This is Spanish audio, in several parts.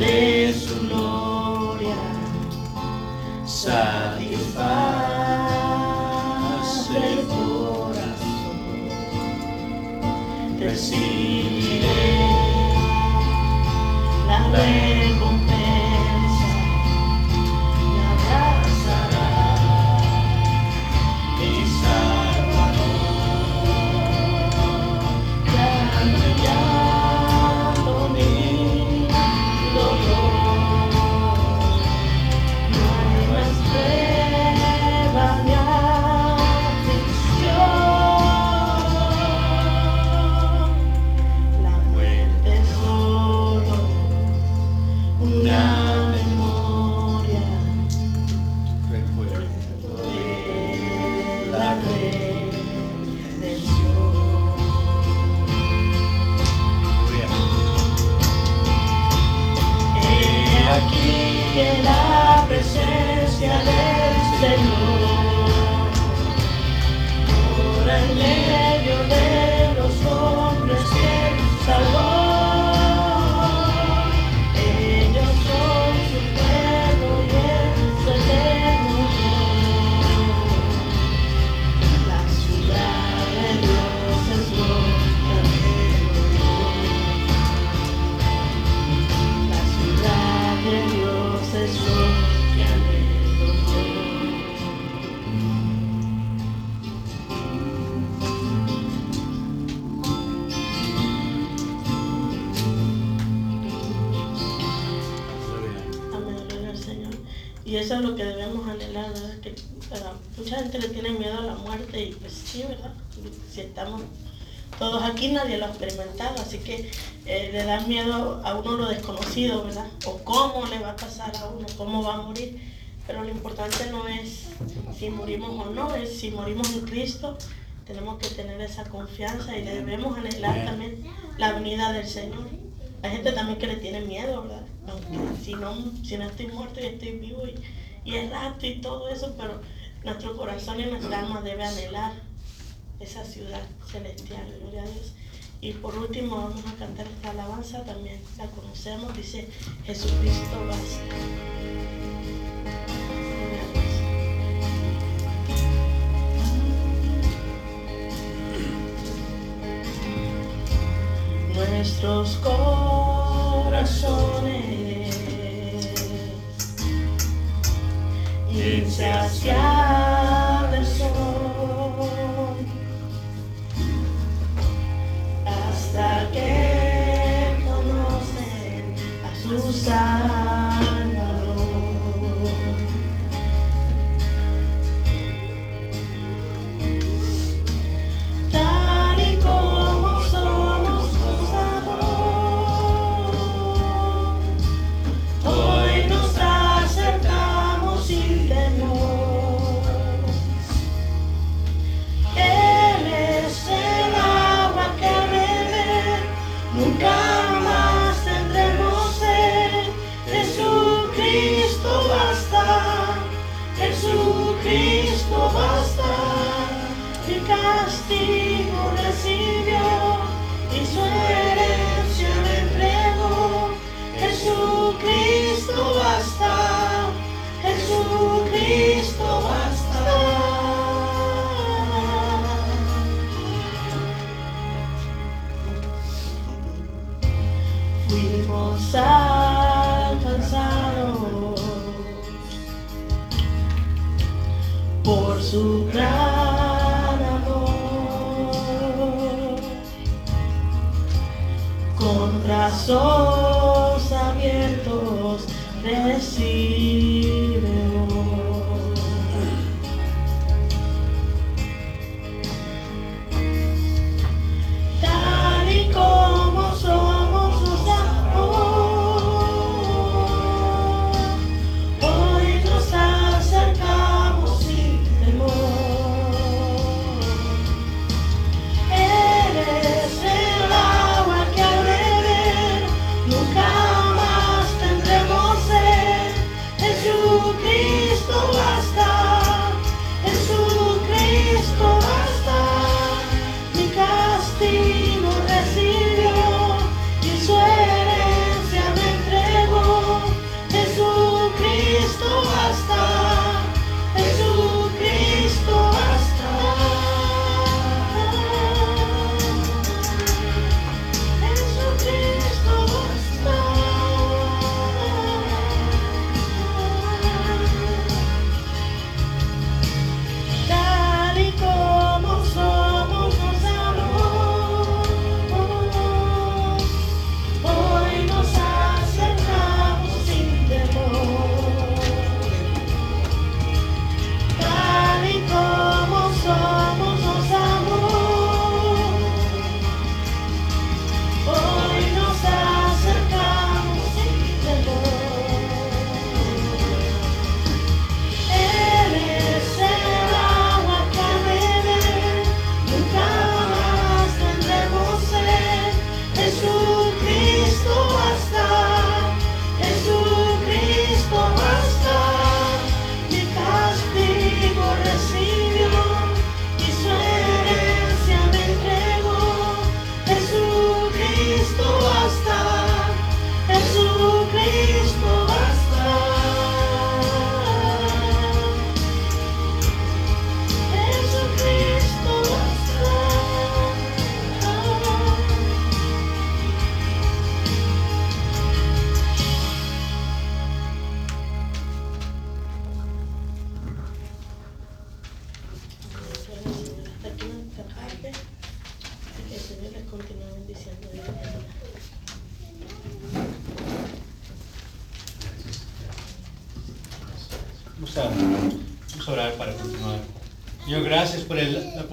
donde su gloria satisface el corazón. Recibiré la recompensa, Y eso es lo que debemos anhelar, ¿verdad? Que ¿verdad? mucha gente le tiene miedo a la muerte y pues sí, ¿verdad? Si estamos todos aquí nadie lo ha experimentado, así que eh, le da miedo a uno lo desconocido, ¿verdad? O cómo le va a pasar a uno, cómo va a morir. Pero lo importante no es si morimos o no, es si morimos en Cristo, tenemos que tener esa confianza y debemos anhelar también la venida del Señor. Hay gente también que le tiene miedo, ¿verdad? Si no, si no estoy muerto y estoy vivo y, y es rato y todo eso, pero nuestro corazón y nuestra alma debe anhelar esa ciudad celestial, gloria a Dios. Y por último vamos a cantar esta alabanza, también la conocemos, dice Jesucristo basta. Nuestros corazones insaciables son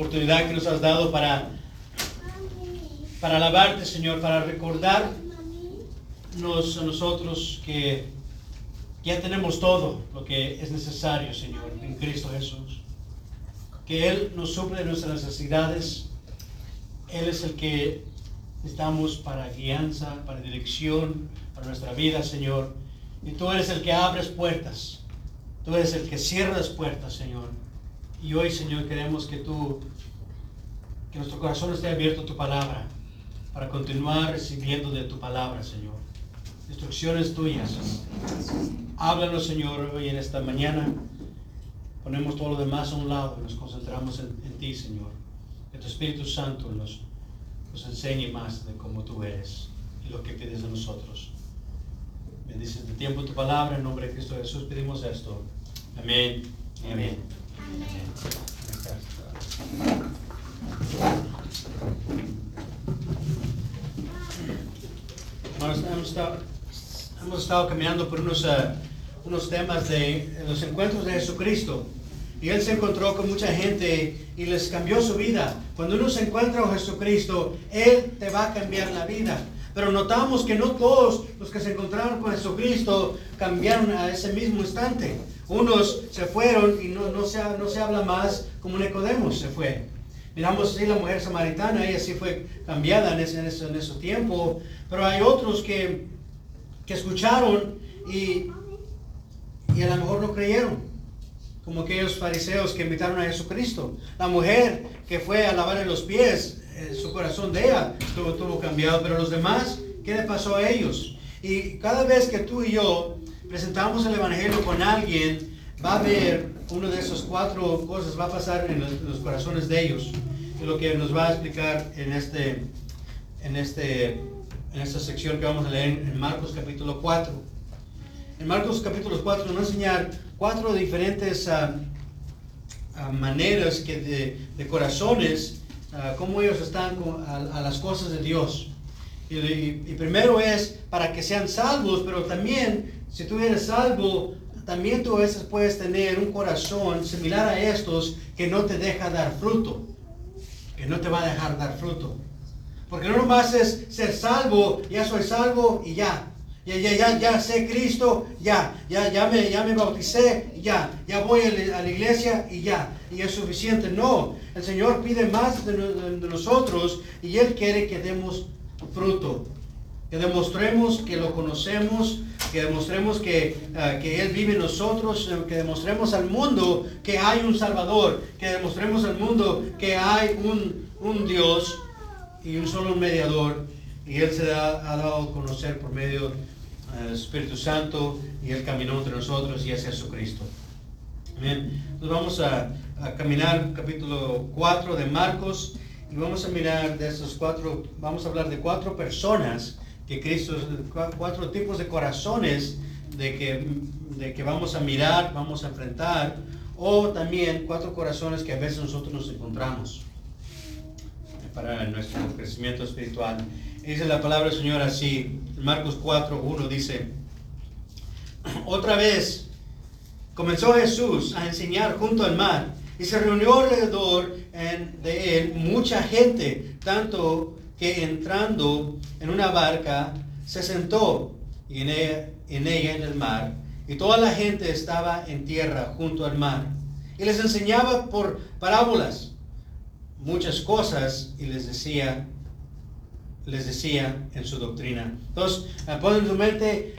oportunidad que nos has dado para para alabarte, Señor, para recordarnos a nosotros que ya tenemos todo lo que es necesario, Señor, en Cristo Jesús. Que Él nos suple nuestras necesidades. Él es el que estamos para guianza, para dirección, para nuestra vida, Señor. Y tú eres el que abres puertas. Tú eres el que cierra las puertas, Señor. Y hoy, Señor, queremos que tú, que nuestro corazón esté abierto a tu palabra, para continuar recibiendo de tu palabra, Señor. Instrucciones tuyas. Háblanos, Señor, hoy en esta mañana. Ponemos todo lo demás a un lado y nos concentramos en, ti, Señor. Que tu Espíritu Santo nos, nos enseñe más de cómo tú eres y lo que pides de nosotros. Bendice este tiempo tu palabra. En nombre de Cristo Jesús pedimos esto. Amén. Amén. Hemos, estado, hemos caminando por unos, uh, unos temas de los encuentros de Jesucristo. Y Él se encontró con mucha gente y les cambió su vida. Cuando uno se encuentra con Jesucristo, Él te va a cambiar la vida. Pero notamos que no todos los que se encontraron con Jesucristo cambiaron a ese mismo instante. Unos se fueron y no, no, se, no se habla más como Nicodemos se fue. Miramos así la mujer samaritana, ella sí fue cambiada en ese, en ese, en ese tiempo, pero hay otros que, que escucharon y, y a lo mejor no creyeron como aquellos fariseos que invitaron a Jesucristo. La mujer que fue a lavarle los pies, eh, su corazón de ella estuvo, estuvo, cambiado, pero los demás, ¿qué le pasó a ellos? Y cada vez que tú y yo presentamos el Evangelio con alguien, va a haber uno de esos cuatro cosas, va a pasar en los, corazones de ellos. Y lo que nos va a explicar en, este, en, este, en esta sección que vamos a leer en Marcos capítulo 4. En Marcos capítulo 4 nos va a enseñar cuatro diferentes uh, uh, maneras que de, corazones, uh, cómo ellos están a, las cosas de Dios. Y, y, primero es para que sean salvos, pero también si tú eres salvo, también tú a veces puedes tener un corazón similar a estos que no te deja dar fruto, que no te va a dejar dar fruto. Porque no nomás es ser salvo, ya soy salvo y ya. Ya, ya, ya, ya sé Cristo, ya, ya, ya me, ya me bauticé, ya, ya voy a la iglesia y ya, y es suficiente. No, el Señor pide más de, de nosotros y Él quiere que demos fruto, que demostremos que lo conocemos, que demostremos que, uh, que, Él vive en nosotros, que demostremos al mundo que hay un Salvador, que demostremos al mundo que hay un, un Dios y un solo mediador, y Él se ha dado a conocer por medio el Espíritu Santo y Él caminó entre nosotros y es Jesucristo. Amén. Entonces vamos a, a, caminar capítulo 4 de Marcos y vamos a mirar de esos cuatro, vamos a hablar de cuatro personas que Cristo, cuatro tipos de corazones de que, de que vamos a mirar, vamos a enfrentar, o también cuatro corazones que a veces nosotros nos encontramos para nuestro crecimiento espiritual. Dice la palabra del Señor así, Marcos 4, 1 dice, otra vez comenzó Jesús a enseñar junto al mar y se reunió alrededor de él mucha gente, tanto que entrando en una barca se sentó en ella, en ella en el mar y toda la gente estaba en tierra junto al mar y les enseñaba por parábolas muchas cosas y les decía les decía en su doctrina. Entonces, pon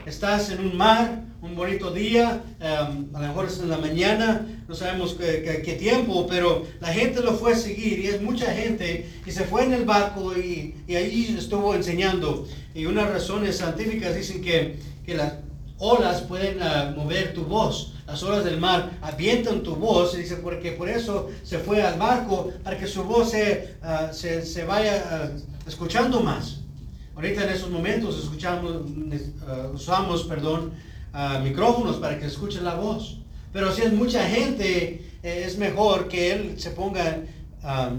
estás en un mar, un bonito día, um, a lo mejor es en la mañana, no sabemos qué, tiempo, pero la gente lo fue a seguir y es mucha gente y se fue en el barco y, y ahí estuvo enseñando. Y unas razones científicas dicen que, que las olas pueden uh, mover tu voz. Las olas del mar avientan tu voz, y dice, porque por eso se fue al barco, para que su voz se, uh, se, se vaya uh, escuchando más. Ahorita en esos momentos escuchamos, uh, usamos, perdón, micrófonos para que escuchen la voz. Pero si es mucha gente, eh, es mejor que él se ponga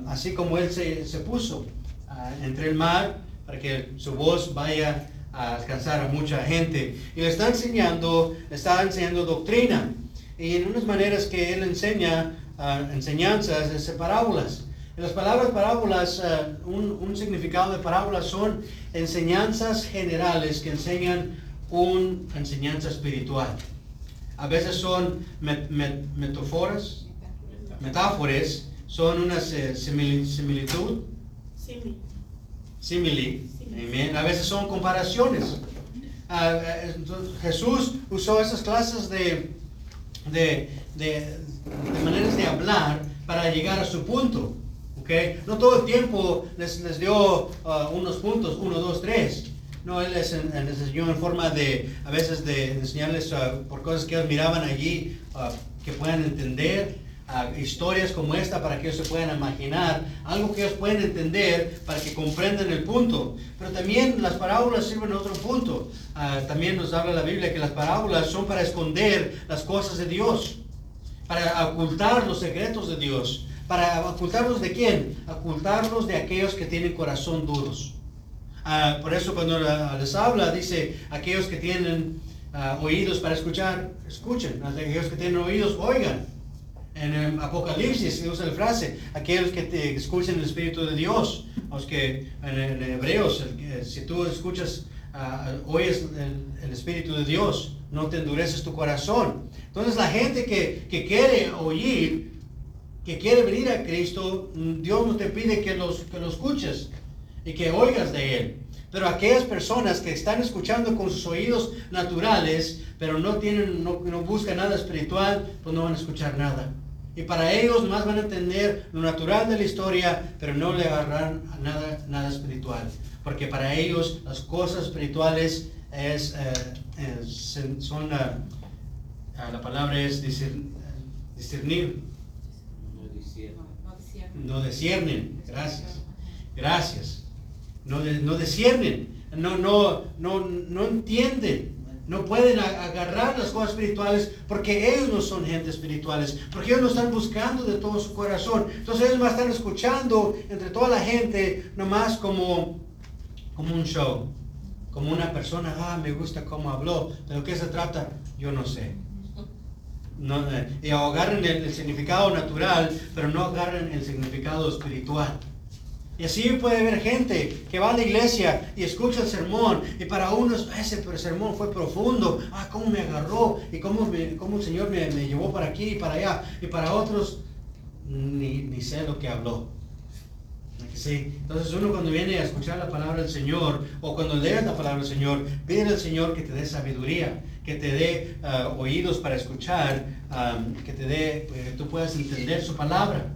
así como él se, se puso, uh, entre el mar, para que su voz vaya a alcanzar a mucha gente. Y le está enseñando, está enseñando doctrina. Y en unas maneras que él enseña enseñanzas, es parábolas. Las palabras parábolas, eh, un, un, significado de parábolas son enseñanzas generales que enseñan una enseñanza espiritual. A veces son metáforas, metáforas, son una similitud, simili, a veces son comparaciones. Ah, eh, Jesús usó esas clases de, de, de, maneras de hablar para llegar a su punto. ¿okay? No todo el tiempo les, les dio ah, unos puntos, uno, dos, tres. No, él les, enseñó en forma de, a veces de enseñarles uh, por cosas que ellos miraban allí, uh, que puedan entender, uh, historias como esta para que ellos se puedan imaginar, algo que ellos puedan entender para que comprendan el punto. Pero también las parábolas sirven a otro punto. también nos habla la Biblia que las parábolas son para esconder las cosas de Dios, para ocultar los secretos de Dios. ¿Para ocultarlos de quién? Ocultarlos de aquellos que tienen corazón duros. Ah, por eso cuando les habla, dice, aquellos que tienen ah, oídos para escuchar, escuchen. Aquellos que tienen oídos, oigan. En el Apocalipsis se usa la frase, aquellos que te escuchen el Espíritu de Dios. Los que en, Hebreos, si tú escuchas, uh, oyes el, Espíritu de Dios, no te endureces tu corazón. Entonces la gente que, que quiere oír, que quiere venir a Cristo, Dios no te pide que los, que los escuches y que oigas de Él. Pero aquellas personas que están escuchando con sus oídos naturales, pero no, tienen, no, buscan nada espiritual, pues no van a escuchar nada. Y para ellos más van a entender lo natural de la historia, pero no le agarrarán nada, nada espiritual. Porque para ellos las cosas espirituales es, eh, son, ah, ah, la palabra es discernir. No disciernen. Gracias. Gracias no, no no, no, no, no entienden, no pueden agarrar las cosas espirituales porque ellos no son gente espirituales, porque ellos no están buscando de todo su corazón. Entonces ellos a estar escuchando entre toda la gente nomás como, como un show, como una persona, ah, me gusta cómo habló, de lo que se trata, yo no sé. Eh, y agarren el significado natural, pero no agarren el significado espiritual. Y así puede haber gente que va a la iglesia y escucha el sermón y para unos ese sermón fue profundo, ah, cómo me agarró y cómo, cómo el Señor me, llevó para aquí y para allá. Y para otros ni, sé lo que habló. Sí. Entonces uno cuando viene a escuchar la palabra del Señor o cuando lees la palabra del Señor, pide al Señor que te dé sabiduría, que te dé ah, oídos para escuchar, ah, que te dé, que tú puedas entender su palabra,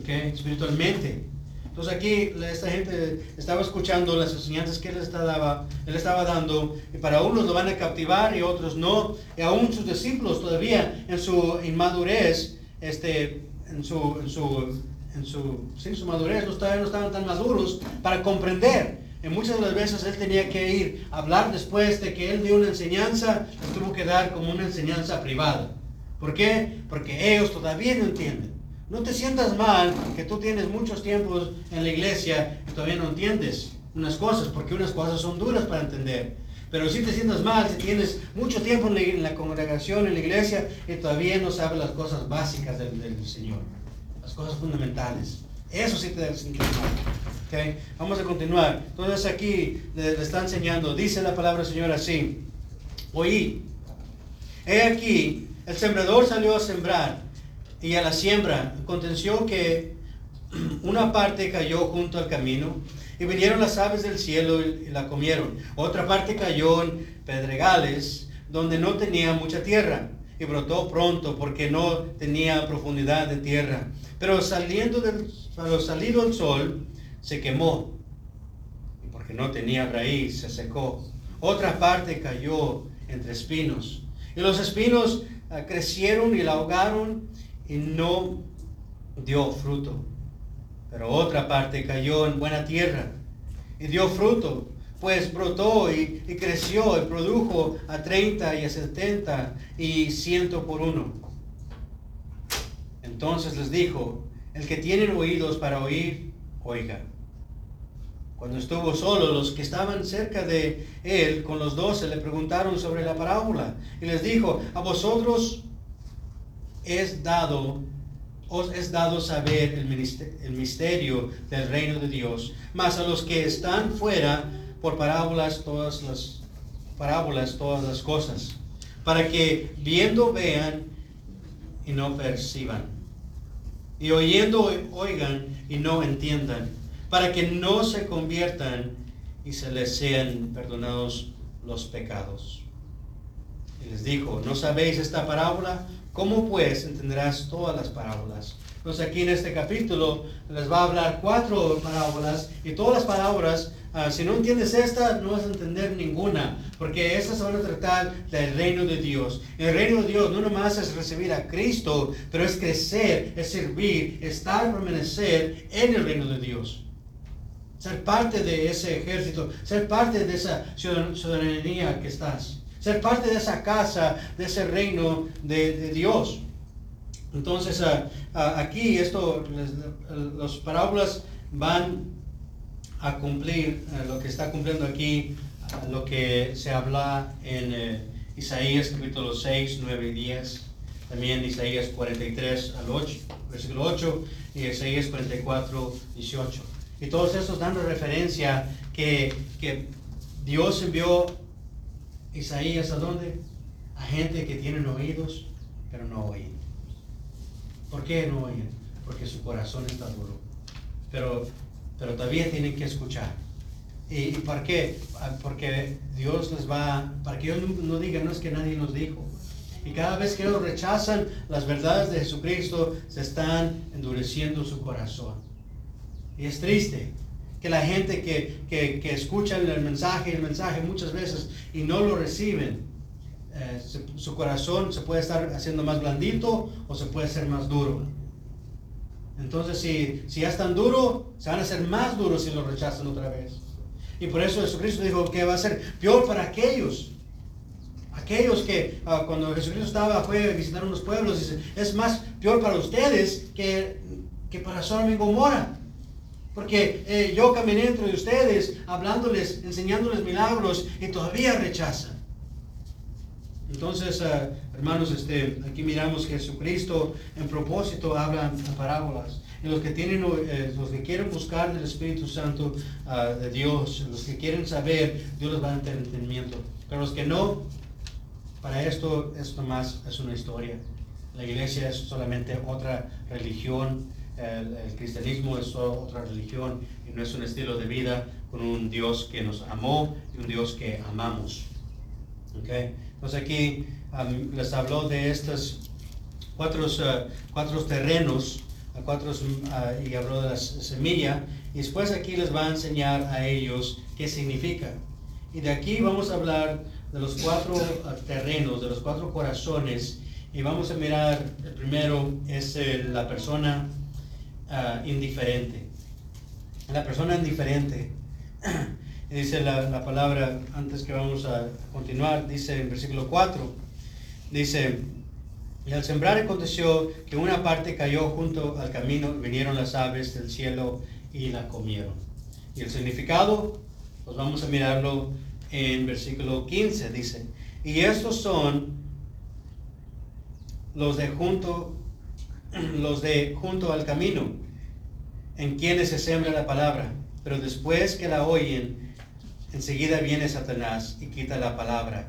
okay, espiritualmente. Entonces aquí esta gente estaba escuchando las enseñanzas que él estaba, él estaba dando y para unos lo van a captivar y otros no. Y aún sus discípulos todavía en su inmadurez, este, en su, en su, en su, sin su madurez, no estaban, no estaban tan maduros para comprender. Y muchas de las veces él tenía que ir a hablar después de que él dio una enseñanza, le tuvo que dar como una enseñanza privada. ¿Por qué? Porque ellos todavía no entienden. No te sientas mal que tú tienes muchos tiempos en la iglesia y todavía no entiendes unas cosas, porque unas cosas son duras para entender. Pero si te sientas mal, si tienes mucho tiempo en la, congregación, en la iglesia, y todavía no sabes las cosas básicas del, Señor, las cosas fundamentales. Eso sí te debe sentir mal. ¿Okay? Vamos a continuar. Entonces aquí le, le, está enseñando, dice la palabra del Señor así, oí, he aquí, el sembrador salió a sembrar y a la siembra. Aconteció que una parte cayó junto al camino y vinieron las aves del cielo y la comieron. Otra parte cayó en pedregales donde no tenía mucha tierra y brotó pronto porque no tenía profundidad de tierra. Pero saliendo del, salido el sol se quemó y porque no tenía raíz se secó. Otra parte cayó entre espinos y los espinos ah, crecieron y la ahogaron y no dio fruto. Pero otra parte cayó en buena tierra y dio fruto, pues brotó y, creció y produjo a 30 y a 70 y ciento por uno. Entonces les dijo, el que tiene oídos para oír, oiga. Cuando estuvo solo, los que estaban cerca de él con los doce le preguntaron sobre la parábola y les dijo, a vosotros es dado os es dado saber el misterio del reino de Dios, mas a los que están fuera, por parábolas todas las parábolas todas las cosas, para que viendo vean y no perciban, y oyendo oigan y no entiendan, para que no se conviertan y se les sean perdonados los pecados. Y les dijo, ¿no sabéis esta parábola? ¿Cómo pues entenderás todas las parábolas? Entonces aquí en este capítulo les va a hablar cuatro parábolas y todas las parábolas, ah, si no entiendes esta, no vas a entender ninguna, porque estas se van a tratar del reino de Dios. El reino de Dios no nomás es recibir a Cristo, pero es crecer, es servir, estar, permanecer en el reino de Dios. Ser parte de ese ejército, ser parte de esa ciudadanía que estás ser parte de esa casa, de ese reino de, Dios. Entonces ah, ah, aquí esto, las parábolas van a cumplir eh, lo que está cumpliendo aquí, ah, lo que se habla en eh, Isaías capítulo 6, 9 y 10, también Isaías 43 al 8, versículo 8 y Isaías 44, 18. Y todos estos dando referencia que, que Dios envió Isaías, ¿a dónde? A gente que tienen oídos, pero no oyen. ¿Por qué no oyen? Porque su corazón está duro. Pero, pero todavía tienen que escuchar. ¿Y, por qué? Ah, porque Dios les va, para que ellos no, digan, no es que nadie nos dijo. Y cada vez que ellos rechazan las verdades de Jesucristo, se están endureciendo su corazón. Y es triste, que la gente que, que, escuchan el mensaje, el mensaje muchas veces y no lo reciben, eh, su corazón se puede estar haciendo más blandito o se puede hacer más duro. Entonces, si, si ya están duro, se van a hacer más duros si lo rechazan otra vez. Y por eso Jesucristo dijo que va a ser peor para aquellos. Aquellos que ah, cuando Jesucristo estaba, fue a visitar unos pueblos, dice, es más peor para ustedes que, que para Sodoma y Gomorra. Porque eh, yo caminé entre ustedes hablándoles, enseñándoles milagros y todavía rechazan. Entonces, eh, hermanos, este, aquí miramos que Jesucristo en propósito habla en parábolas. Y los que tienen, eh, los que quieren buscar del Espíritu Santo ah, de Dios, los que quieren saber, Dios les va a dar entendimiento. Pero los que no, para esto, esto más es una historia. La iglesia es solamente otra religión el, cristianismo es otra religión y no es un estilo de vida con un Dios que nos amó y un Dios que amamos. Okay. Entonces aquí les habló de estos cuatro, uh, cuatro terrenos cuatro, uh, y habló de la semilla y después aquí les va a enseñar a ellos qué significa. Y de aquí vamos a hablar de los cuatro uh, terrenos, de los cuatro corazones y vamos a mirar, el primero es la persona Ah, indiferente. La persona indiferente. dice la, palabra, antes que vamos a continuar, dice en versículo 4, dice, y al sembrar aconteció que una parte cayó junto al camino, vinieron las aves del cielo y la comieron. Y el significado, pues vamos a mirarlo en versículo 15, dice, y estos son los de junto los de junto al camino, en quienes se sembra la palabra, pero después que la oyen, enseguida viene Satanás y quita la palabra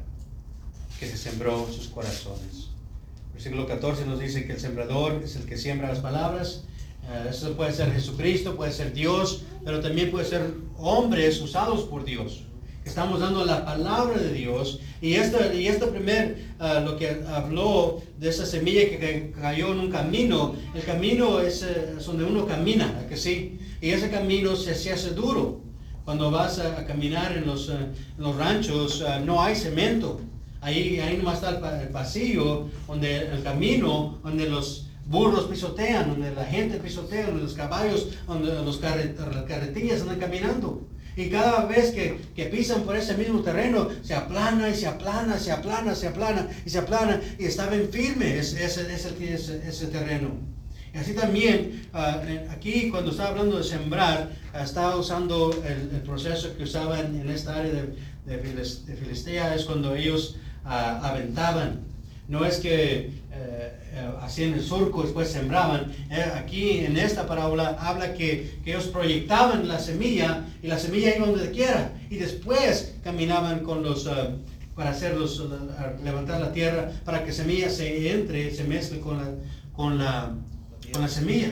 que se sembró en sus corazones. Versículo 14 nos dice que el sembrador es el que siembra las palabras. Eh, eso puede ser Jesucristo, puede ser Dios, pero también puede ser hombres usados por Dios. Estamos dando la palabra de Dios. Y este, y este primer, ah, lo que habló de esa semilla que cayó en un camino, el camino es, eh, donde uno camina, que sí? Y ese camino se, se hace duro. Cuando vas a, caminar en los, eh, los ranchos, ah, no hay cemento. Ahí, ahí nomás está el, pasillo, donde el camino, donde los burros pisotean, donde la gente pisotea, donde los caballos, donde los carretillas andan caminando. Y cada vez que, pisan por ese mismo terreno, se aplana y se aplana, se aplana, se aplana y se aplana y está bien firme ese, ese, ese, terreno. Y así también, ah, aquí cuando estaba hablando de sembrar, ah, estaba usando el, proceso que usaban en esta área de, de, Filistea, es cuando ellos ah, aventaban. No es que eh, hacían el surco, después sembraban. aquí en esta parábola habla que, ellos proyectaban la semilla y la semilla iba donde quiera y después caminaban con los para hacerlos, levantar la tierra, para que semilla se entre, se mezcle con la, con la, con la semilla.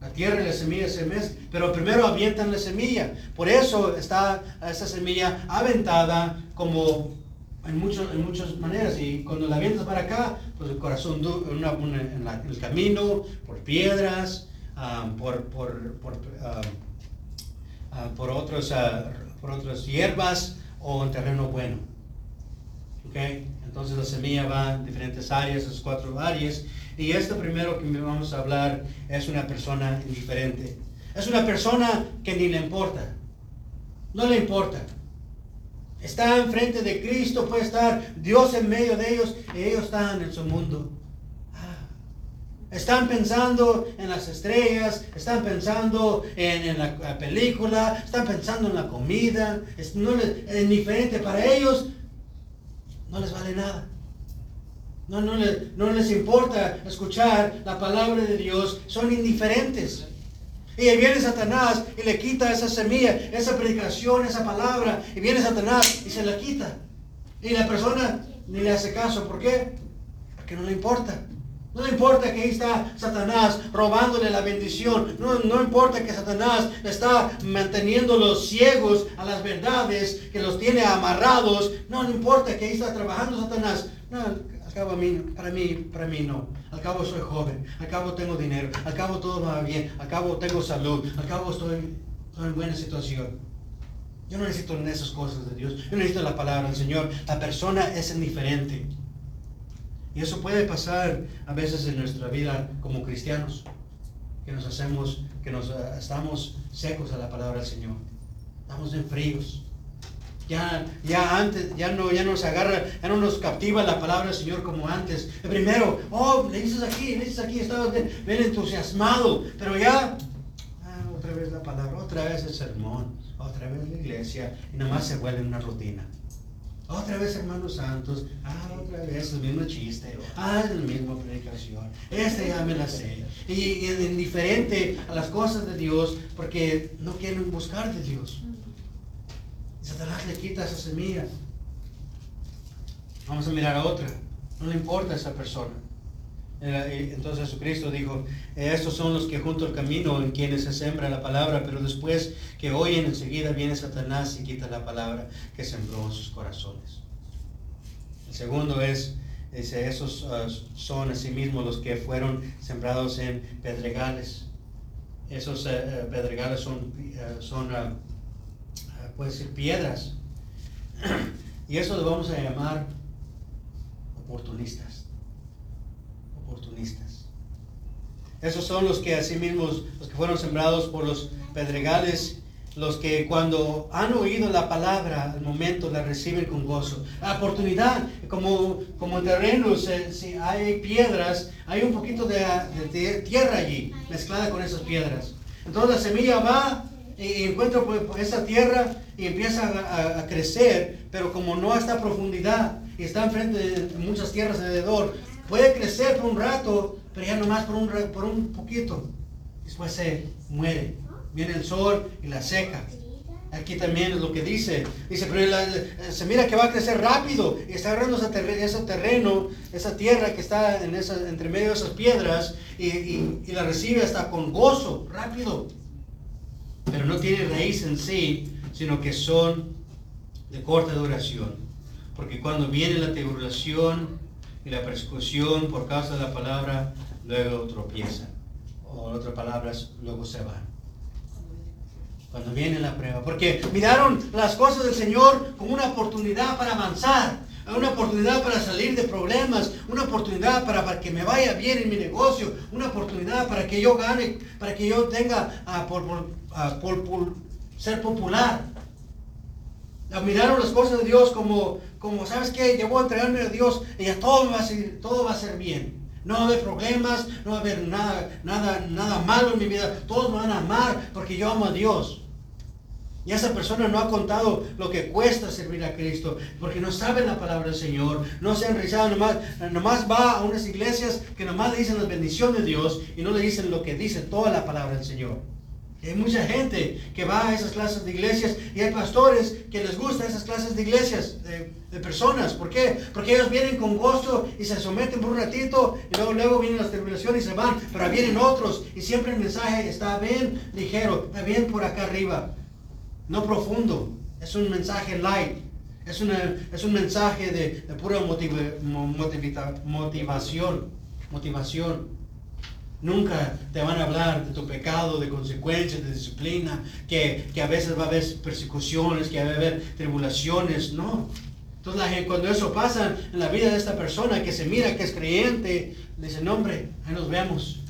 La tierra y la semilla se mezclan, pero primero avientan la semilla. Por eso está esa semilla aventada como en, muchos, en muchas maneras. Y cuando la avientas para acá, pues el corazón en, el camino, por piedras, ah, por, por, por, uh, por, otros, por otras hierbas o en terreno bueno. Entonces la semilla va en diferentes áreas, esas cuatro áreas. Y esto primero que vamos a hablar es una persona indiferente. Es una persona que ni le importa. No le importa. Está enfrente de Cristo, puede estar Dios en medio de ellos y ellos están en su mundo. Ah. Están pensando en las estrellas, están pensando en, la, película, están pensando en la comida. Es, no es indiferente para ellos no les vale nada. Les, no les importa escuchar la palabra de Dios, son indiferentes. Y viene Satanás y le quita esa semilla, esa predicación, esa palabra, y viene Satanás y se la quita. Y la persona ni le hace caso. ¿Por qué? Porque no le importa. No le importa que ahí está Satanás robándole la bendición. No, no importa que Satanás está manteniendo los ciegos a las verdades, que los tiene amarrados. No, no importa que ahí está trabajando Satanás. No, al cabo a mí, para mí, para mí no. Al cabo soy joven, al cabo tengo dinero, al cabo todo va bien, al cabo tengo salud, al cabo estoy, estoy en buena situación. Yo no necesito esas cosas de Dios. Yo necesito la palabra del Señor. La persona es indiferente. Y eso puede pasar a veces en nuestra vida como cristianos, que nos hacemos, que nos eh, estamos secos a la palabra del Señor. Estamos en fríos. Ya, ya antes, ya no, ya nos agarra, ya no nos captiva la palabra del Señor como antes. Primero, oh, le dices aquí, le dices aquí, estaba bien, entusiasmado, pero ya, ah, otra vez la palabra, otra vez el sermón, otra vez la iglesia, y nomás se vuelve una rutina. Otra vez, hermanos santos. Ah, otra vez el mismo chiste. Ah, la misma predicación. Esta ya me la sé. Y, y indiferente a las cosas de Dios porque no quieren buscar de Dios. Satanás le quita esa semilla. Vamos a mirar a otra. No le importa a esa persona. Entonces Jesucristo dijo, estos son los que junto al camino en quienes se sembra la palabra, pero después que oyen enseguida viene Satanás y quita la palabra que sembró en sus corazones. El segundo es, dice, esos uh, son asimismo los que fueron sembrados en pedregales. Esos uh, pedregales son, son puede ser piedras. y eso lo vamos a llamar oportunistas oportunistas. Esos son los que mismos, los que fueron sembrados por los pedregales, los que cuando han oído la palabra, al momento la reciben con gozo. La oportunidad, como, como en terrenos, si hay piedras, hay un poquito de, tierra allí, mezclada con esas piedras. Entonces la semilla va y encuentra pues, esa tierra y empieza a, a, crecer, pero como no está a profundidad y está enfrente de muchas tierras alrededor, Puede crecer por un rato, pero ya nomás por un, por un poquito. Después se muere. Viene el sol y la seca. Aquí también es lo que dice. Dice, pero se mira que va a crecer rápido. Y está agarrando ese terreno, esa tierra que está en esa, entre medio de esas piedras. Y, y la recibe hasta con gozo, rápido. Pero no tiene raíz en sí, sino que son de corta duración. Porque cuando viene la tribulación, y la persecución por causa de la palabra luego tropieza. O en otras palabras, luego se van. Cuando viene la prueba. Porque miraron las cosas del Señor como una oportunidad para avanzar. Una oportunidad para salir de problemas, una oportunidad para, para, que me vaya bien en mi negocio, una oportunidad para que yo gane, para que yo tenga a, por, por ser popular. Miraron las cosas de Dios como, como ¿sabes qué? Yo voy a entregarme a Dios y ya todo va a ser, todo va a ser bien. No va a haber problemas, no va a haber nada, nada, nada malo en mi vida. Todos me van a amar porque yo amo a Dios. Y esa persona no ha contado lo que cuesta servir a Cristo, porque no sabe la palabra del Señor, no se han realizado, nomás, nomás va a unas iglesias que nomás le dicen la bendición de Dios y no le dicen lo que dice toda la palabra del Señor. hay mucha gente que va a esas clases de iglesias y hay pastores que les gusta esas clases de iglesias, de, de personas. ¿Por qué? Porque ellos vienen con gusto y se someten por un ratito y luego, luego vienen las tribulaciones y se van. Pero vienen otros y siempre el mensaje está bien ligero, está bien por acá arriba no profundo, es un mensaje light, es, es un mensaje de, pura motivación, motivación. Nunca te van a hablar de tu pecado, de consecuencias, de disciplina, que, a veces va a haber persecuciones, que va a haber tribulaciones, no. Entonces cuando eso pasa en la vida de esta persona que se mira que es creyente, dice, no hombre, ahí nos vemos.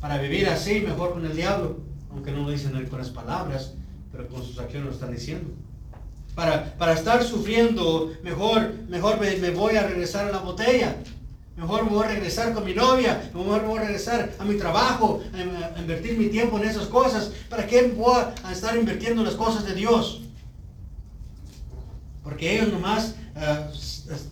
Para vivir así, mejor con el diablo, aunque no lo dicen con las palabras, pero con sus acciones lo están diciendo. Para, para estar sufriendo, mejor, mejor me, voy a regresar a la botella. Mejor me voy a regresar con mi novia, mejor me voy a regresar a mi trabajo, a, invertir mi tiempo en esas cosas. ¿Para qué voy a estar invirtiendo en las cosas de Dios? Porque ellos nomás ah,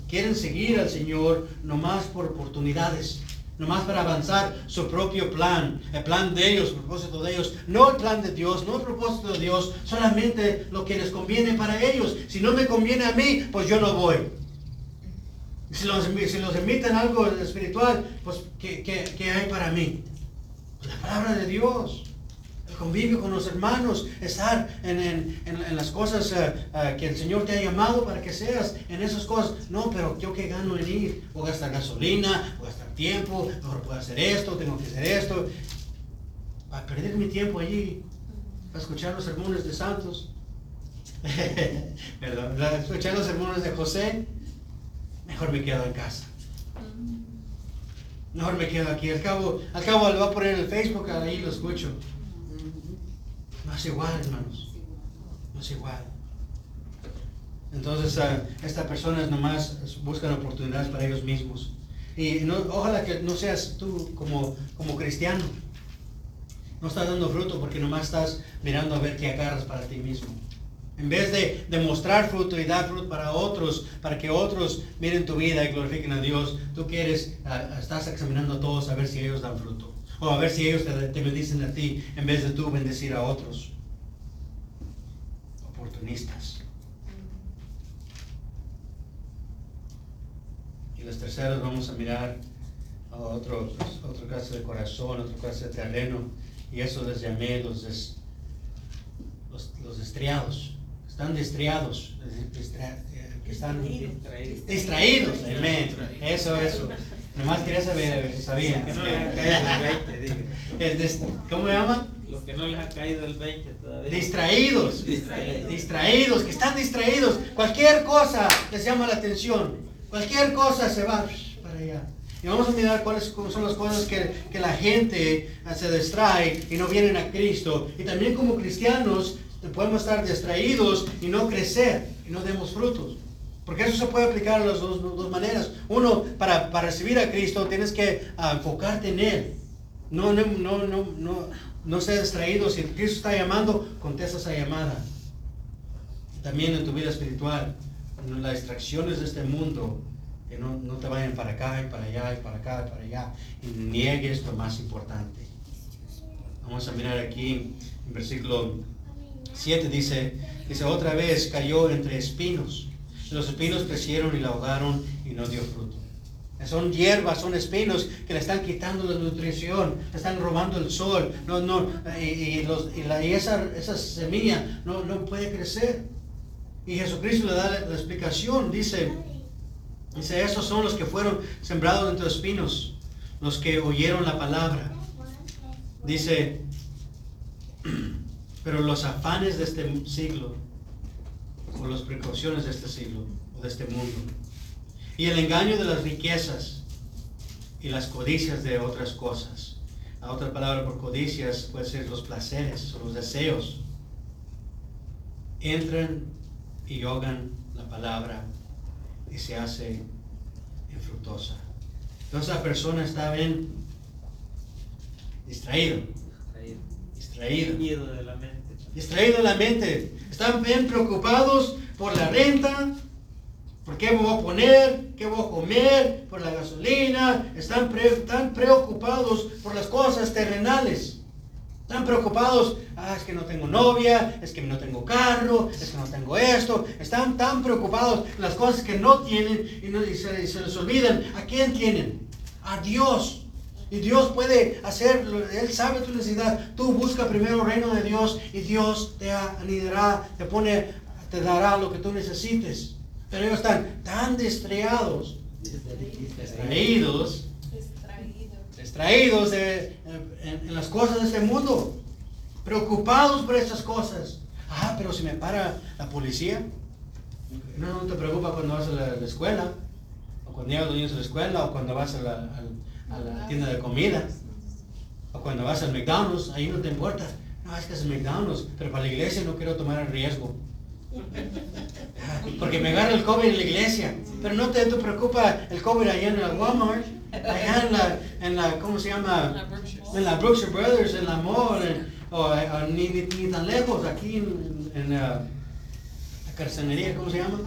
quieren seguir al Señor nomás por oportunidades nomás para avanzar su propio plan, el plan de ellos, el propósito de ellos, no el plan de Dios, no el propósito de Dios, solamente lo que les conviene para ellos. Si no me conviene a mí, pues yo no voy. Si los, si los emiten algo espiritual, pues ¿qué, qué hay para mí? la palabra de Dios convivio con los hermanos, estar en, las cosas eh, eh, que el Señor te ha llamado para que seas, en esas cosas. No, pero yo que gano en ir, a gastar gasolina, a gastar tiempo, mejor puedo hacer esto, tengo que hacer esto. Para perder mi tiempo allí, para escuchar los sermones de santos. Perdón, escuchar los sermones de José, mejor me quedo en casa. Mejor me quedo aquí. Al cabo, al cabo lo voy a poner en el Facebook, ahí lo escucho. No es igual, hermanos. No es igual. Entonces, uh, estas personas nomás buscan oportunidades para ellos mismos. Y ojalá que no seas tú como, como cristiano. No estás dando fruto porque nomás estás mirando a ver qué agarras para ti mismo. En vez de, demostrar fruto y dar fruto para otros, para que otros miren tu vida y glorifiquen a Dios, tú quieres, estás examinando a todos a ver si ellos dan fruto. O a ver si ellos te, bendicen a ti en vez de tú bendecir a otros. Oportunistas. Y los terceros vamos a mirar a otro, otro caso de corazón, otro caso de terreno. Y eso les llamé los, los, los estriados. Están destriados. que están distraídos. distraídos. Amén. Eso, eso. Nomás quería saber si sabían. Que no les ha caído el 20, ¿Cómo le llaman? Los que no les ha caído el 20 todavía. Distraídos. Distraídos. Distraídos, que están distraídos. Cualquier cosa les llama la atención. Cualquier cosa se va para allá. Y vamos a mirar cuáles son las cosas que, que la gente se distrae y no vienen a Cristo. Y también como cristianos podemos estar distraídos y no crecer y no demos frutos. Porque eso se puede aplicar a las dos, maneras. Uno, para, recibir a Cristo tienes que ah, enfocarte en Él. No, no, no, no, no, no seas distraído. Si Cristo está llamando, contesta esa llamada. También en tu vida espiritual, las distracciones de este mundo, que no, te vayan para acá y para allá y para acá y para allá. Y niegues lo más importante. Vamos a mirar aquí en versículo 7 dice, dice, otra vez cayó entre espinos los espinos crecieron y la ahogaron y no dio fruto. Son hierbas, son espinos que le están quitando la nutrición, le están robando el sol. No, no, y, esa, esa, semilla no, no, puede crecer. Y Jesucristo le da la, explicación. Dice, dice, esos son los que fueron sembrados entre espinos, los que oyeron la palabra. Dice, pero los afanes de este siglo por las precauciones de este siglo o de este mundo. Y el engaño de las riquezas y las codicias de otras cosas. La otra palabra por codicias puede ser los placeres o los deseos. Entran y ahogan la palabra y se hace infructuosa. Entonces la persona está bien distraído. Distraído. Ido de la mente. Distraído la mente. Están bien preocupados por la renta, por qué me voy a poner, qué voy a comer, por la gasolina. Están, pre- están preocupados por las cosas terrenales. Están preocupados, ah, es que no tengo novia, es que no tengo carro, es que no tengo esto. Están tan preocupados las cosas que no tienen y, no- y se, les olvidan. ¿A quién tienen? A Dios. Y Dios puede hacerlo, Él sabe tu necesidad. Tú busca primero el reino de Dios y Dios te anidará, te pone, te dará lo que tú necesites. Pero ellos están tan distraídos, distraídos Distraído. Distraídos de- en, en las cosas de este mundo, preocupados por estas cosas. Ah, pero si me para la policía, no, no te preocupa cuando vas a la, la escuela, o cuando llevas a los niños a la escuela, o cuando vas a la, al- a la tienda de comida, o cuando vas al McDonald's, ahí no te importa. No, es que es McDonald's, pero para la iglesia no quiero tomar el riesgo. Porque me agarra el COVID en la iglesia. Pero no te, te preocupa el COVID allá en la Walmart, allá en la, en la ¿cómo se llama? En la Brookshire Brothers, en la Mall, o, o ni, ni, ni tan lejos, aquí en, en, ah, la carcenería, ¿cómo se llama?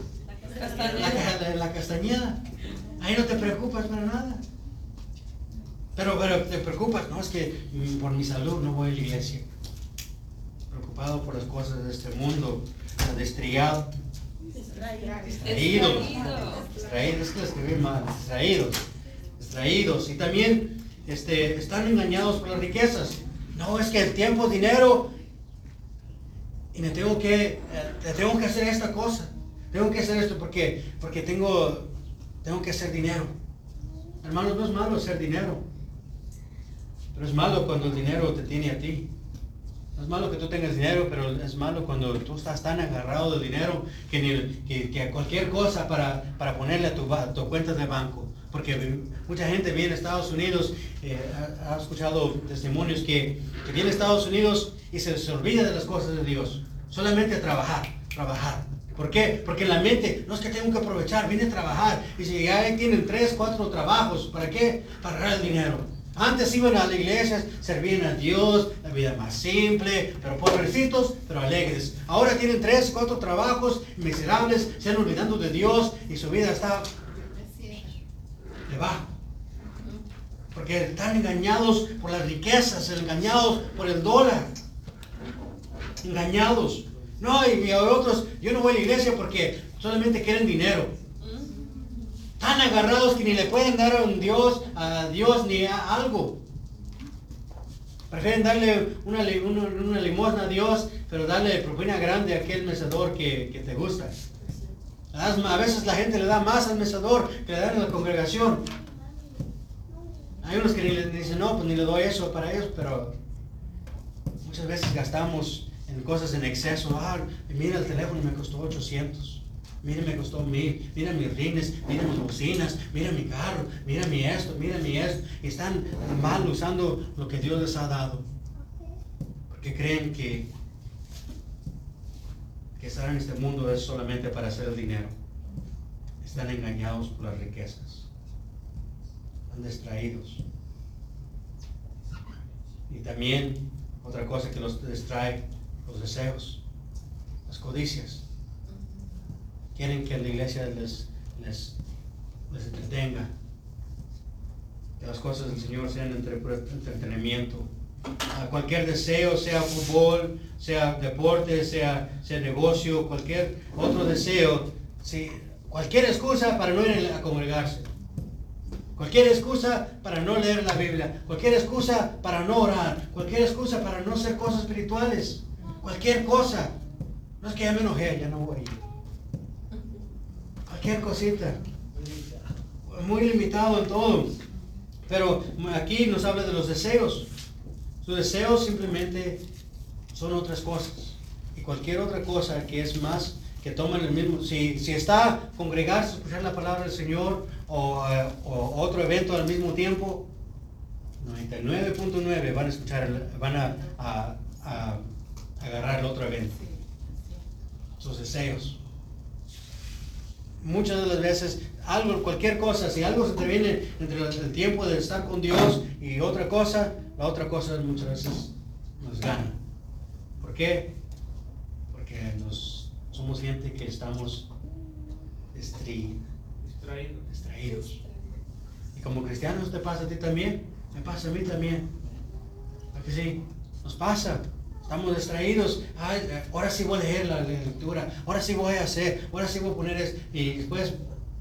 La, ca- la- la castañeda. Ahí no te preocupas para nada. Pero, pero te preocupas, no, es que mm, por mi salud no voy a la iglesia. Preocupado por las cosas de este mundo, distraído, distraídos, distraídos, es que lo escribí mal, distraídos, distraídos. Y también este, están engañados por las riquezas. No, es que el tiempo, dinero, y me tengo que, eh, tengo que hacer esta cosa. Tengo que hacer esto porque, porque tengo, tengo que hacer dinero. Hermanos, no es malo hacer dinero. Pero es malo cuando el dinero te tiene a ti. No es malo que tú tengas dinero, pero es malo cuando tú estás tan agarrado del dinero que, ni- que, cualquier cosa para, para ponerle a tu, tu cuenta de banco. Porque mucha gente viene a Estados Unidos, eh, ha, ha escuchado testimonios que, que viene a Estados Unidos y se, se olvida de las cosas de Dios. Solamente a trabajar, trabajar. ¿Por qué? Porque en la mente, no es que tengo que aprovechar, vine a trabajar. Y si ya tienen tres, cuatro trabajos, ¿para qué? Para el dinero. Antes iban a la iglesia, servían a Dios, la vida más simple, pero pobrecitos, pero alegres. Ahora tienen tres, cuatro trabajos miserables, se han olvidando de Dios y su vida está debajo. Porque están engañados por las riquezas, engañados por el dólar. Engañados. No, y, y otros, yo no voy a la iglesia porque solamente quieren dinero. Tan agarrados que ni le pueden dar a un Dios, a Dios ni a algo. Prefieren darle una, li- una, una limosna a Dios, pero darle propina grande a aquel mecedor que, que te gusta. A veces la gente le da más al mecedor que le dan a la congregación. Hay unos que ni le dicen, no, pues ni le doy eso para ellos, pero muchas veces gastamos en cosas en exceso. Ah, mira el teléfono me costó 800. Mira, me costó mil. Mira mis rines, mira mis bocinas, mira mi carro, mira mi esto, mira mi esto. Y están mal usando lo que Dios les ha dado. Porque creen que, que estar en este mundo es solamente para hacer el dinero. Están engañados por las riquezas. Están distraídos. Y también otra cosa que los distrae, los deseos, las codicias. Quieren que la iglesia les, les, les entretenga. Que las cosas del Señor sean entre- entretenimiento. A cualquier deseo, sea fútbol, sea deporte, sea, sea negocio, cualquier otro deseo, sí, cualquier excusa para no ir a congregarse. Cualquier excusa para no leer la Biblia, cualquier excusa para no orar, cualquier excusa para no hacer cosas espirituales, cualquier cosa. No es que ya me enojé, ya no voy. Cualquier cosita. Muy limitado en todo. Pero aquí nos habla de los deseos. Sus deseos simplemente son otras cosas. Y cualquier otra cosa que es más, que toman el mismo, si, si está congregarse, escuchar la palabra del Señor o, eh, o otro evento al mismo tiempo, 99.9 van a escuchar, van a, a- a agarrar el otro evento. Sus deseos. Muchas de las veces, algo, cualquier cosa, si algo se interviene entre el, tiempo de estar con Dios y otra cosa, la otra cosa muchas veces nos gana. ¿Por qué? Porque nos, somos gente que estamos distri- Distraído. Y como cristianos te pasa a ti también, me pasa a mí también. ¿A que sí? Nos pasa. Estamos distraídos. Ahora sí voy a leer la lectura. Ahora sí voy a hacer. Ahora sí voy a poner eso. Y después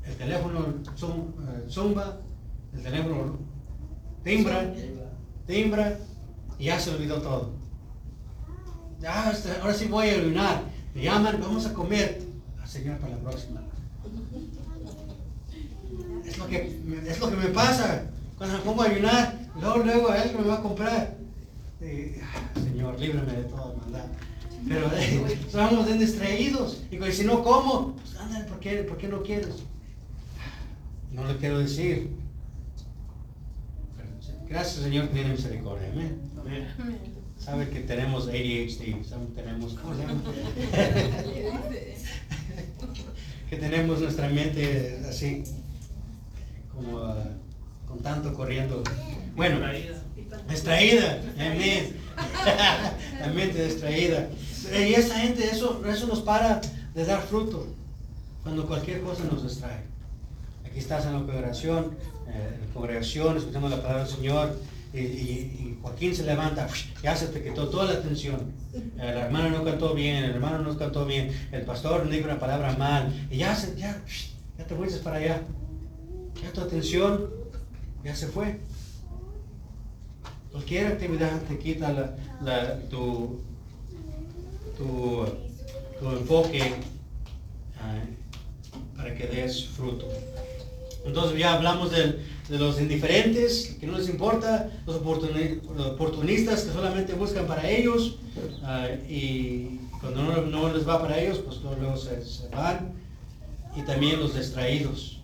el teléfono eh, zumba. El teléfono timbra. Timbra. Y ya se olvidó todo. Ya, ahora sí voy a ayunar. Me llaman, vamos a comer. Ah, Señor, para la próxima. Es lo que, es lo que me pasa. Cuando me pongo a ayunar, luego, luego él me va a comprar. Ah, señor, líbrame de toda maldad. Pero eh, estamos bien distraídos. Y si no como, pues anda, ¿por qué, ¿por qué no quieres? No le quiero decir. Gracias Señor tiene misericordia. Amén. Amén. Sabe que tenemos ADHD, sabe que tenemos, ¿cómo se llama? que tenemos nuestra mente así, como ah, con tanto corriendo. Bueno, Distraída. amén. La mente distraída. Y esa gente, eso, eso nos para de dar fruto cuando cualquier cosa nos distrae. Aquí estás en la congregación, eh, en la congregación, escuchando la palabra del Señor, y, y- y Joaquín se levanta, ya se te quitó toda la atención. Eh, la hermana no cantó bien, el hermano no cantó bien, el pastor dijo una palabra mal, y ya, se, ya, ya te fuiste para allá. Ya tu atención ya se fue. Cualquier actividad te quita la, tu, tu, tu enfoque para que des fruto. Entonces ya hablamos del- de los indiferentes, que no les importa, los oportuni- los oportunistas que solamente buscan para ellos y cuando no, no les va para ellos, pues luego, se van. Y también los distraídos.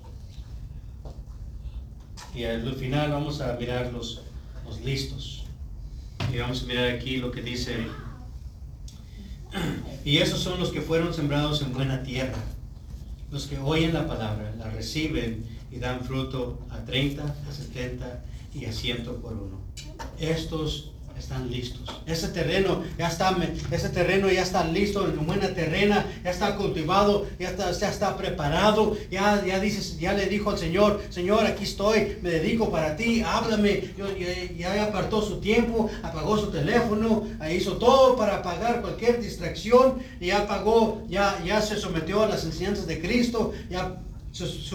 Y al final vamos a mirar los, los listos. Y vamos a mirar aquí lo que dice. Y esos son los que fueron sembrados en buena tierra. Los que oyen la palabra, la reciben y dan fruto a 30, a 70 y a 100 por uno. Estos están listos. Ese terreno ya está, ese terreno ya está listo, en buena terrena, ya está cultivado, ya está, ya está preparado, ya, ya dices, ya le dijo al Señor, Señor, aquí estoy, me dedico para ti, háblame. Ya, apartó su tiempo, apagó su teléfono, hizo todo para apagar cualquier distracción, y ya apagó, ya, ya se sometió a las enseñanzas de Cristo, ya sus,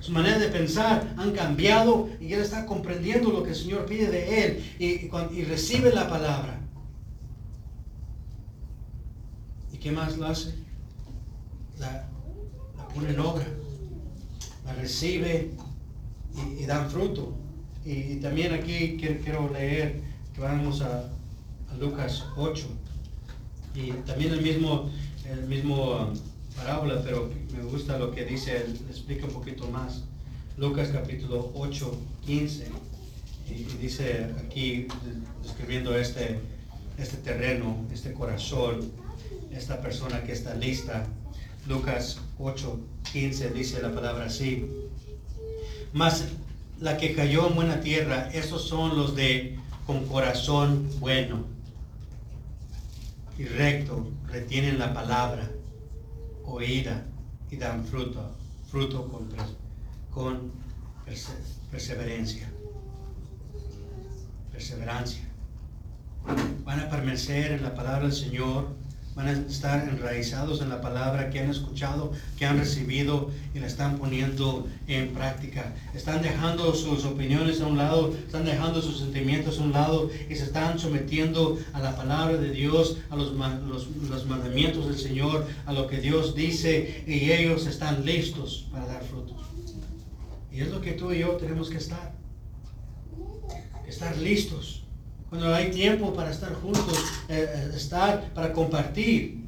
sus, maneras de pensar han cambiado y él está comprendiendo lo que el Señor pide de él y, y, y, recibe la palabra. ¿Y qué más lo hace? La, la pone en obra, la recibe y, y dan fruto. Y, también aquí quiero, quiero leer que vamos a, a, Lucas 8 y también el mismo, el mismo um, parábola, pero me gusta lo que dice, explica un poquito más. Lucas capítulo 8, 15, y, y dice aquí, describiendo este, este terreno, este corazón, esta persona que está lista. Lucas 8, 15 dice la palabra así. Mas la que cayó en buena tierra, esos son los de con corazón bueno y recto, retienen la palabra oída y dan fruto, fruto con, con perse perseverancia. Perseverancia. Van a permanecer en la palabra del Señor, van a estar enraizados en la palabra que han escuchado, que han recibido y la están poniendo en práctica. Están dejando sus opiniones a un lado, están dejando sus sentimientos a un lado y se están sometiendo a la palabra de Dios, a los, los, los mandamientos del Señor, a lo que Dios dice y ellos están listos para dar frutos. Y es lo que tú y yo tenemos que estar. Estar listos cuando hay tiempo para estar juntos, eh, estar para compartir.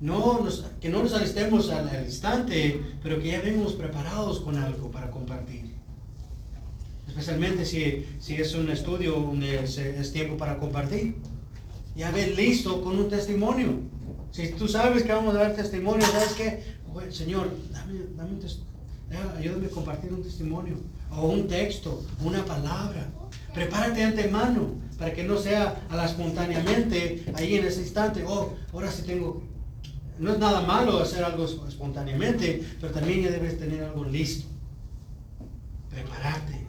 No que no nos alistemos al, instante, pero que ya venimos preparados con algo para compartir. Especialmente si, si es un estudio donde es, tiempo para compartir. Ya ven listo con un testimonio. Si tú sabes que vamos a dar testimonio, ¿sabes qué? Señor, dame, dame Ayúdame a compartir un testimonio, o un texto, una palabra. Prepárate de antemano para que no sea a la espontáneamente ahí en ese instante. Oh, ahora sí tengo. No es nada malo hacer algo espontáneamente, pero también ya debes tener algo listo. Prepararte.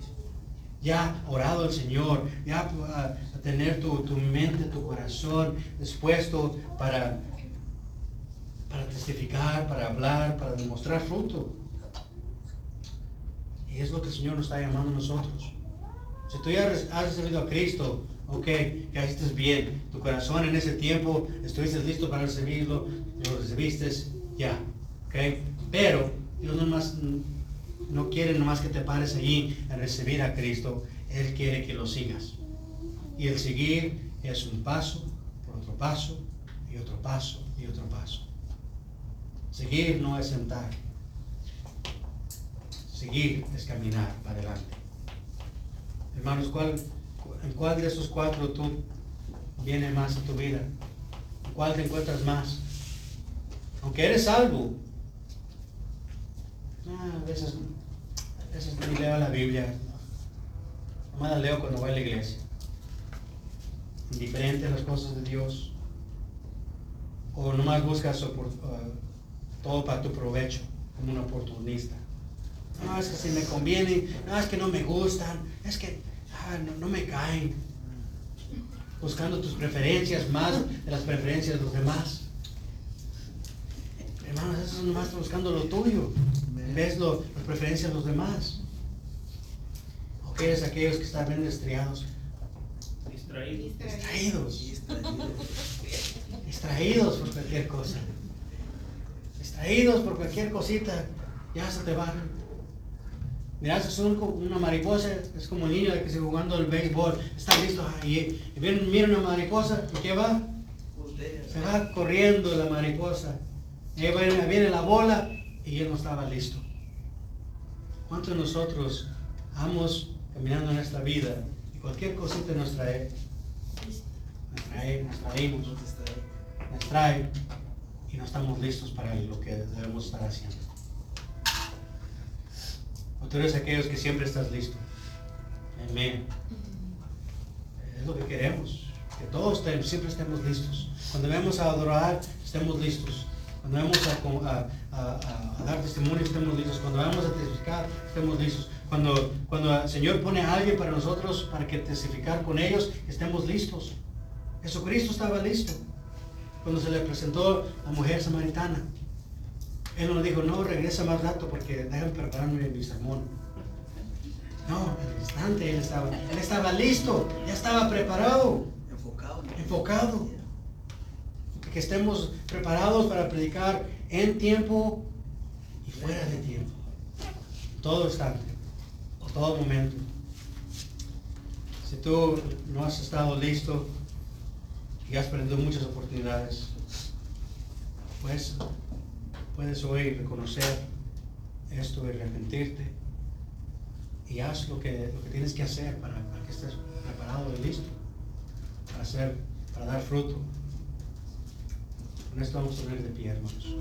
Ya orado al Señor, ya a tener tu, tu mente, tu corazón dispuesto para, para testificar, para hablar, para demostrar fruto. Y es lo que el Señor nos está llamando a nosotros. Si tú ya has recibido a Cristo, ok, ya estés bien. Tu corazón en ese tiempo estuviste listo para recibirlo, lo recibiste, ya, ok. Pero Dios no más, no quiere nomás que te pares allí a recibir a Cristo. Él quiere que lo sigas. Y el seguir es un paso, por otro paso, y otro paso, y otro paso. Seguir no es sentar. Seguir es caminar para adelante. Hermanos, ¿cuál, ¿en cuál de esos cuatro tú viene más a tu vida? ¿En cuál te encuentras más? Aunque eres salvo, ah, a veces, a veces ni leo la Biblia, nomás la leo cuando voy a la iglesia. Indiferente a las cosas de Dios. O nomás buscas ah, todo para tu provecho, como un oportunista. No, es que si me conviene, no, es que no me gustan, es que ah, no, no me caen. Buscando tus preferencias más de las preferencias de los demás. Hermanos, eso es nomás buscando lo tuyo, de lo- las preferencias de los demás. ¿O qué es aquellos que están bien estriados? Distraído. Distraídos. Distraídos por cualquier cosa. Distraídos por cualquier cosita. Ya se te van. Es un- una mariposa, es como un niño que se jugando el béisbol. Está listo. Y, y mira una mariposa. ¿Y qué va? Se va corriendo la mariposa. Y ahí viene, viene la bola y él no estaba listo. ¿Cuántos de nosotros vamos caminando en esta vida y cualquier cosita nos trae? Nos trae, nos traemos, nos trae y no estamos listos para lo que debemos estar haciendo. O tú aquellos que siempre estás listo. Amén. Es lo que queremos. Que todos siempre estemos listos. Cuando vamos a adorar, estemos listos. Cuando vamos a dar testimonio, estemos listos. Cuando vamos a testificar, estemos listos. Cuando, cuando el Señor pone a alguien para nosotros, para que testificar con ellos, estemos listos. Jesucristo estaba listo. Cuando se le presentó la mujer samaritana. Él no le dijo, no, regresa más rato porque déjame prepararme mi sermón. No, al instante él estaba, él estaba listo, ya estaba preparado, Enfocado. enfocado. Que estemos preparados para predicar en tiempo y fuera de tiempo. Todo instante, todo momento. Si tú no has estado listo y has perdido muchas oportunidades, pues puedes hoy reconocer esto y arrepentirte y haz lo que, lo que tienes que hacer para, para que estés preparado y listo para hacer, para dar fruto. Con esto vamos a poner de pie, hermanos.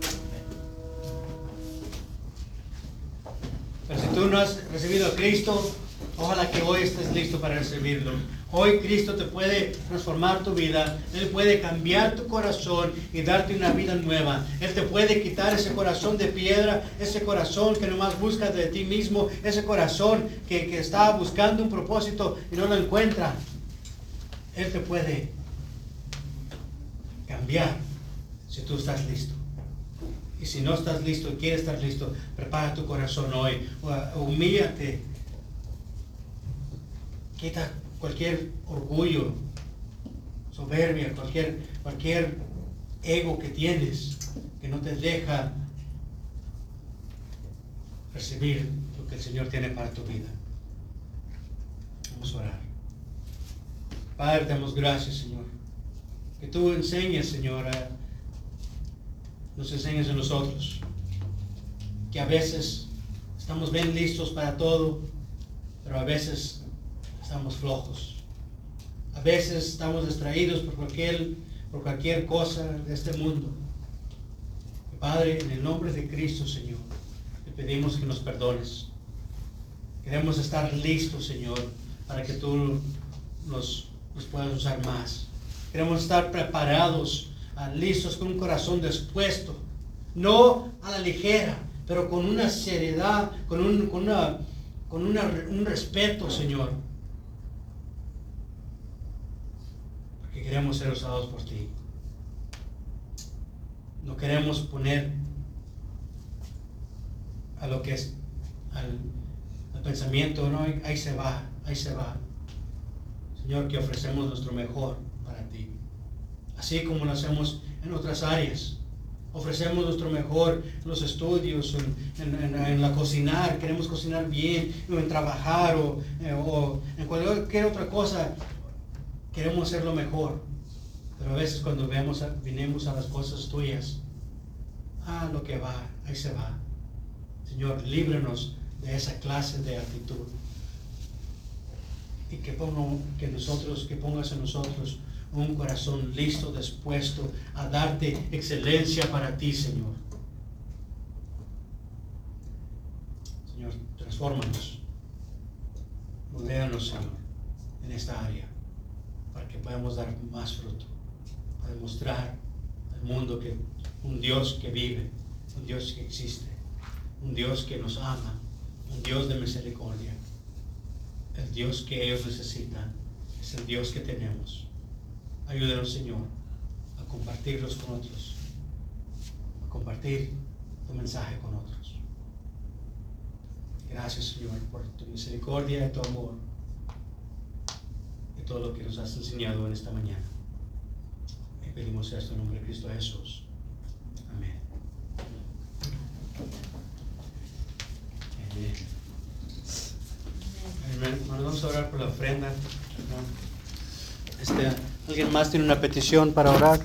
Pero si tú no has recibido a Cristo, ojalá que hoy estés listo para recibirlo. Hoy Cristo te puede transformar tu vida, Él puede cambiar tu corazón y darte una vida nueva. Él te puede quitar ese corazón de piedra, ese corazón que nomás buscas de ti mismo, ese corazón que, que está buscando un propósito y no lo encuentra. Él te puede cambiar si tú estás listo. Y si no estás listo y quieres estar listo, prepara tu corazón hoy. Humíllate. Quita cualquier orgullo, soberbia, cualquier, cualquier ego que tienes que no te deja recibir lo que el Señor tiene para tu vida. Vamos a orar. Padre, damos gracias, Señor. Que tú enseñes, Señor, a- nos enseñes a nosotros. Que a veces estamos bien listos para todo, pero a veces estamos flojos. A veces estamos distraídos por cualquier, por cualquier cosa de este mundo. Padre, en el nombre de Cristo, Señor, te pedimos que nos perdones. Queremos estar listos, Señor, para que tú nos, nos puedas usar más. Queremos estar preparados, ah, listos con un corazón dispuesto, no a la ligera, pero con una seriedad, con un, con una, con un respeto, Señor. Queremos ser usados por ti. No queremos poner a lo que es al, pensamiento, no, ahí- se va, ahí se va. Señor, que ofrecemos nuestro mejor para ti. Así como lo hacemos en otras áreas. Ofrecemos nuestro mejor en los estudios, en, en- en- en la cocinar, queremos cocinar bien, o en trabajar, o, eh, o en cualquier otra cosa. Queremos ser lo mejor. Pero a veces cuando vemos vinimos a las cosas tuyas, ah, lo que va, ahí se va. Señor, líbranos de esa clase de actitud. Y que, ponga, que nosotros, que pongas en nosotros un corazón listo, dispuesto a darte excelencia para ti, Señor. Señor, transfórmanos. Modéanos, Señor, en esta área, para que podamos dar más fruto, para demostrar al mundo que un Dios que vive, un Dios que existe, un Dios que nos ama, un Dios de misericordia. El Dios que ellos necesitan es el Dios que tenemos. Ayúdanos, Señor, a compartirlos con otros, a compartir tu mensaje con otros. Gracias, Señor, por tu misericordia y tu amor todo lo que nos has enseñado en esta mañana. Y pedimos esto en nombre de Cristo Jesús. Amén. Amén. Bueno, vamos a orar por la ofrenda. Este, ¿Alguien más tiene una petición para orar?